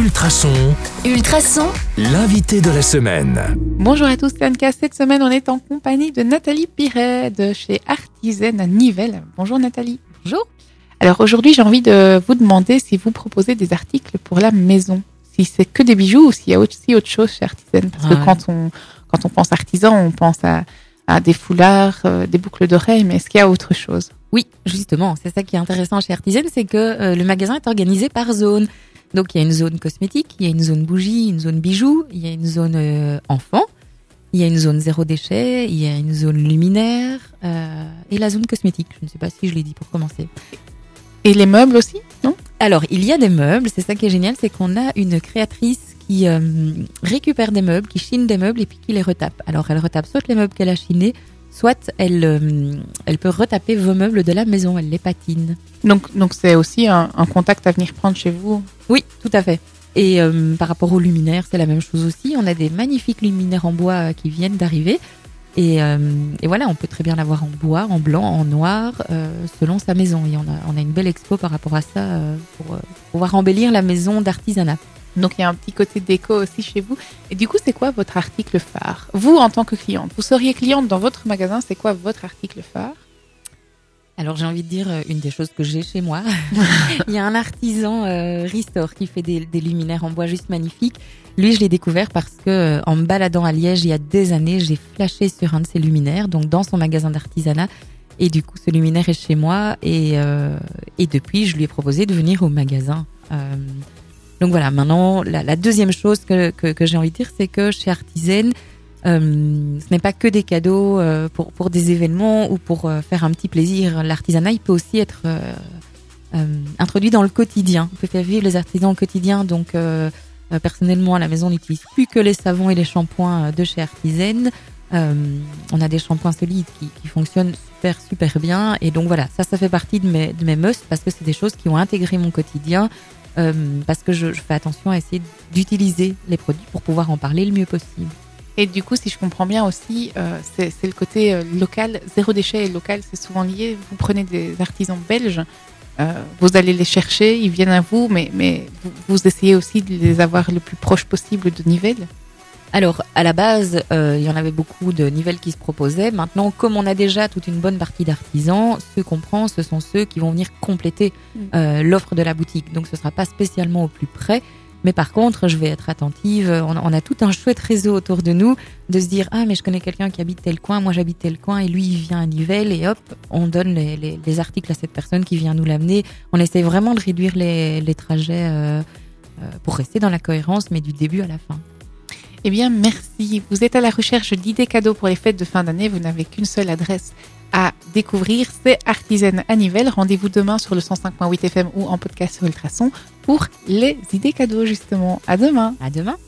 Ultrason, Ultrason, l'invité de la semaine. Bonjour à tous, c'est Anka. Cette semaine, on est en compagnie de Nathalie Piret de chez Artisan à Nivelles. Bonjour Nathalie. Bonjour. Alors aujourd'hui, j'ai envie de vous demander si vous proposez des articles pour la maison. Si c'est que des bijoux ou s'il y a aussi autre chose chez Artisan. Parce que quand on, quand on pense artisan, on pense à, à des foulards, euh, des boucles d'oreilles, mais est-ce qu'il y a autre chose? Oui, justement, c'est ça qui est intéressant chez Artisan, c'est que euh, le magasin est organisé par zone. Donc il y a une zone cosmétique, il y a une zone bougie, une zone bijoux, il y a une zone euh, enfant, il y a une zone zéro déchet, il y a une zone luminaire euh, et la zone cosmétique. Je ne sais pas si je l'ai dit pour commencer. Et les meubles aussi, non? Alors, il y a des meubles, c'est ça qui est génial, c'est qu'on a une créatrice qui euh, récupère des meubles, qui chine des meubles et puis qui les retape. Alors, elle retape soit les meubles qu'elle a chinés, soit elle, euh, elle peut retaper vos meubles de la maison, elle les patine. Donc, donc c'est aussi un, un contact à venir prendre chez vous. Oui, tout à fait. Et euh, par rapport aux luminaires, c'est la même chose aussi. On a des magnifiques luminaires en bois euh, qui viennent d'arriver. Et, euh, et voilà, on peut très bien l'avoir en bois, en blanc, en noir, selon sa maison. Et on a, on a une belle expo par rapport à ça pour pouvoir embellir la maison d'artisanat. Donc il y a un petit côté déco aussi chez vous. Et du coup, c'est quoi votre article phare? Vous, en tant que cliente, vous seriez cliente dans votre magasin, c'est quoi votre article phare? Alors j'ai envie de dire euh, une des choses que j'ai chez moi. Il y a un artisan euh, Restore qui fait des, des luminaires en bois juste magnifiques. Lui, je l'ai découvert parce que euh, en me baladant à Liège il y a des années, j'ai flashé sur un de ses luminaires, donc dans son magasin d'artisanat. Et du coup, ce luminaire est chez moi et, euh, et depuis, je lui ai proposé de venir au magasin. Euh, donc voilà, maintenant, la, deuxième chose que, que, j'ai envie de dire, c'est que chez Artisan, euh, ce n'est pas que des cadeaux euh, pour, pour des événements ou pour euh, faire un petit plaisir. L'artisanat, il peut aussi être euh, introduit dans le quotidien. On peut faire vivre les artisans au quotidien. Donc, personnellement, à la maison, on n'utilise plus que les savons et les shampoings de chez Artisan. Euh, on a des shampoings solides qui, fonctionnent super, super bien. Et donc voilà, ça, ça fait partie de mes, de mes parce que c'est des choses qui ont intégré mon quotidien. Euh, parce que je, fais attention à essayer d'utiliser les produits pour pouvoir en parler le mieux possible. Et du coup, si je comprends bien aussi, euh, c'est le côté euh, local, zéro déchet et local, c'est souvent lié. Vous prenez des artisans belges, vous allez les chercher, ils viennent à vous, mais, mais vous, vous essayez aussi de les avoir le plus proche possible de Nivelles? Alors, à la base, euh, il y en avait beaucoup de nivelles qui se proposaient. Maintenant, comme on a déjà toute une bonne partie d'artisans, ceux qu'on prend, ce sont ceux qui vont venir compléter Mm. euh, l'offre de la boutique. Donc, ce sera pas spécialement au plus près. Mais par contre, je vais être attentive. On a, on a tout un chouette réseau autour de nous de se dire ah mais je connais quelqu'un qui habite tel coin, moi j'habite tel coin et lui il vient à Nivelles et hop on donne les, les- les articles à cette personne qui vient nous l'amener. On essaie vraiment de réduire les, les trajets euh, euh, pour rester dans la cohérence, mais du début à la fin. Eh bien, merci. Vous êtes à la recherche d'idées cadeaux pour les fêtes de fin d'année. Vous n'avez qu'une seule adresse à découvrir, c'est Artisan à Nivelles. Rendez-vous demain sur le 105.8 FM ou en podcast sur Ultrason pour les idées cadeaux, justement. À demain. À demain.